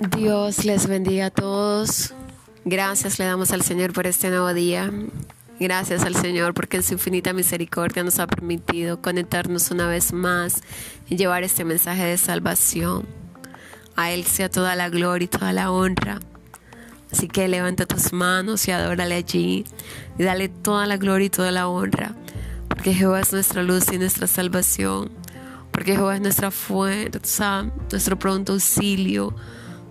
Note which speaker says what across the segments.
Speaker 1: Dios les bendiga a todos. Gracias le damos al Señor por este nuevo día. Gracias al Señor porque en su infinita misericordia nos ha permitido conectarnos una vez más y llevar este mensaje de salvación. A Él sea toda la gloria y toda la honra. Así que levanta tus manos y adórale allí y dale toda la gloria y toda la honra. Porque Jehová es nuestra luz y nuestra salvación. Porque Jehová es nuestra fuerza, nuestro pronto auxilio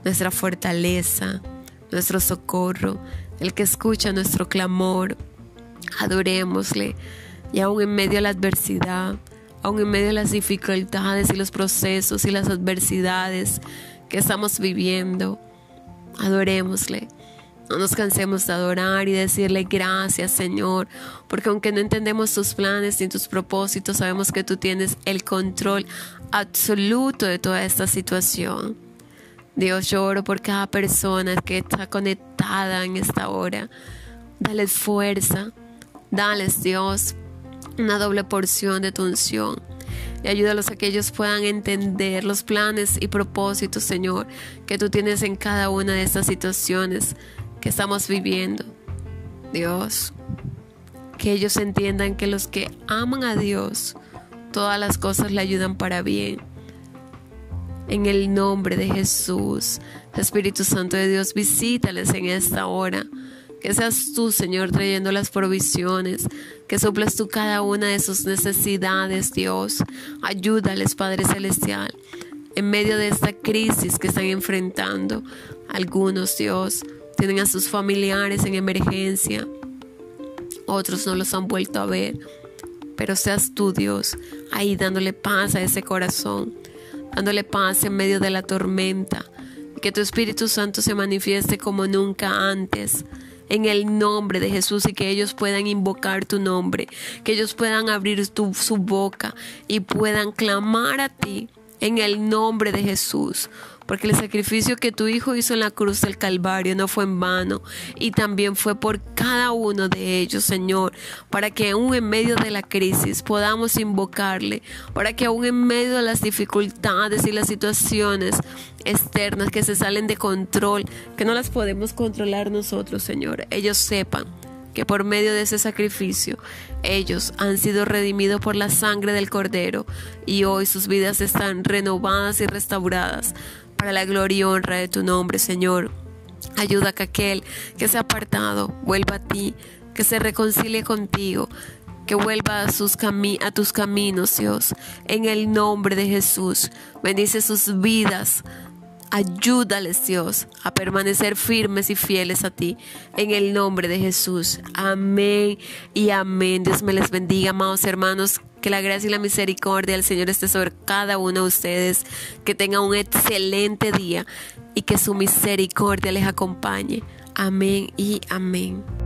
Speaker 1: nuestra fortaleza, nuestro socorro, el que escucha nuestro clamor. Adorémosle. Y aún en medio de la adversidad, aún en medio de las dificultades y los procesos y las adversidades que estamos viviendo, adorémosle. No nos cansemos de adorar y decirle gracias Señor, porque aunque no entendemos tus planes ni tus propósitos, sabemos que tú tienes el control absoluto de toda esta situación. Dios, yo oro por cada persona que está conectada en esta hora. Dales fuerza, dales, Dios, una doble porción de tu unción. Y ayúdalos a que ellos puedan entender los planes y propósitos, Señor, que tú tienes en cada una de estas situaciones que estamos viviendo. Dios, que ellos entiendan que los que aman a Dios, todas las cosas le ayudan para bien en el nombre de Jesús. Espíritu Santo de Dios, visítales en esta hora. Que seas tú, Señor, trayendo las provisiones, que soples tú cada una de sus necesidades, Dios. Ayúdales, Padre Celestial, en medio de esta crisis que están enfrentando. Algunos, Dios, tienen a sus familiares en emergencia, otros no los han vuelto a ver. Pero seas tú, Dios, ahí dándole paz a ese corazón dándole paz en medio de la tormenta. Que tu Espíritu Santo se manifieste como nunca antes. En el nombre de Jesús y que ellos puedan invocar tu nombre, que ellos puedan abrir su boca y puedan clamar a ti en el nombre de Jesús porque el sacrificio que tu Hijo hizo en la cruz del Calvario no fue en vano y también fue por cada uno de ellos, Señor, para que aún en medio de la crisis podamos invocarle, para que aún en medio de las dificultades y las situaciones externas que se salen de control, que no las podemos controlar nosotros, Señor, ellos sepan que por medio de ese sacrificio ellos han sido redimidos por la sangre del Cordero y hoy sus vidas están renovadas y restauradas para la gloria y honra de tu nombre, Señor. Ayuda a que aquel que se ha apartado vuelva a ti, que se reconcilie contigo, que vuelva a, tus caminos, Dios. En el nombre de Jesús, bendice sus vidas. Ayúdales, Dios, a permanecer firmes y fieles a ti. En el nombre de Jesús. Amén y amén. Dios me les bendiga, amados hermanos. Que la gracia y la misericordia del Señor esté sobre cada uno de ustedes. Que tengan un excelente día y que su misericordia les acompañe. Amén y amén.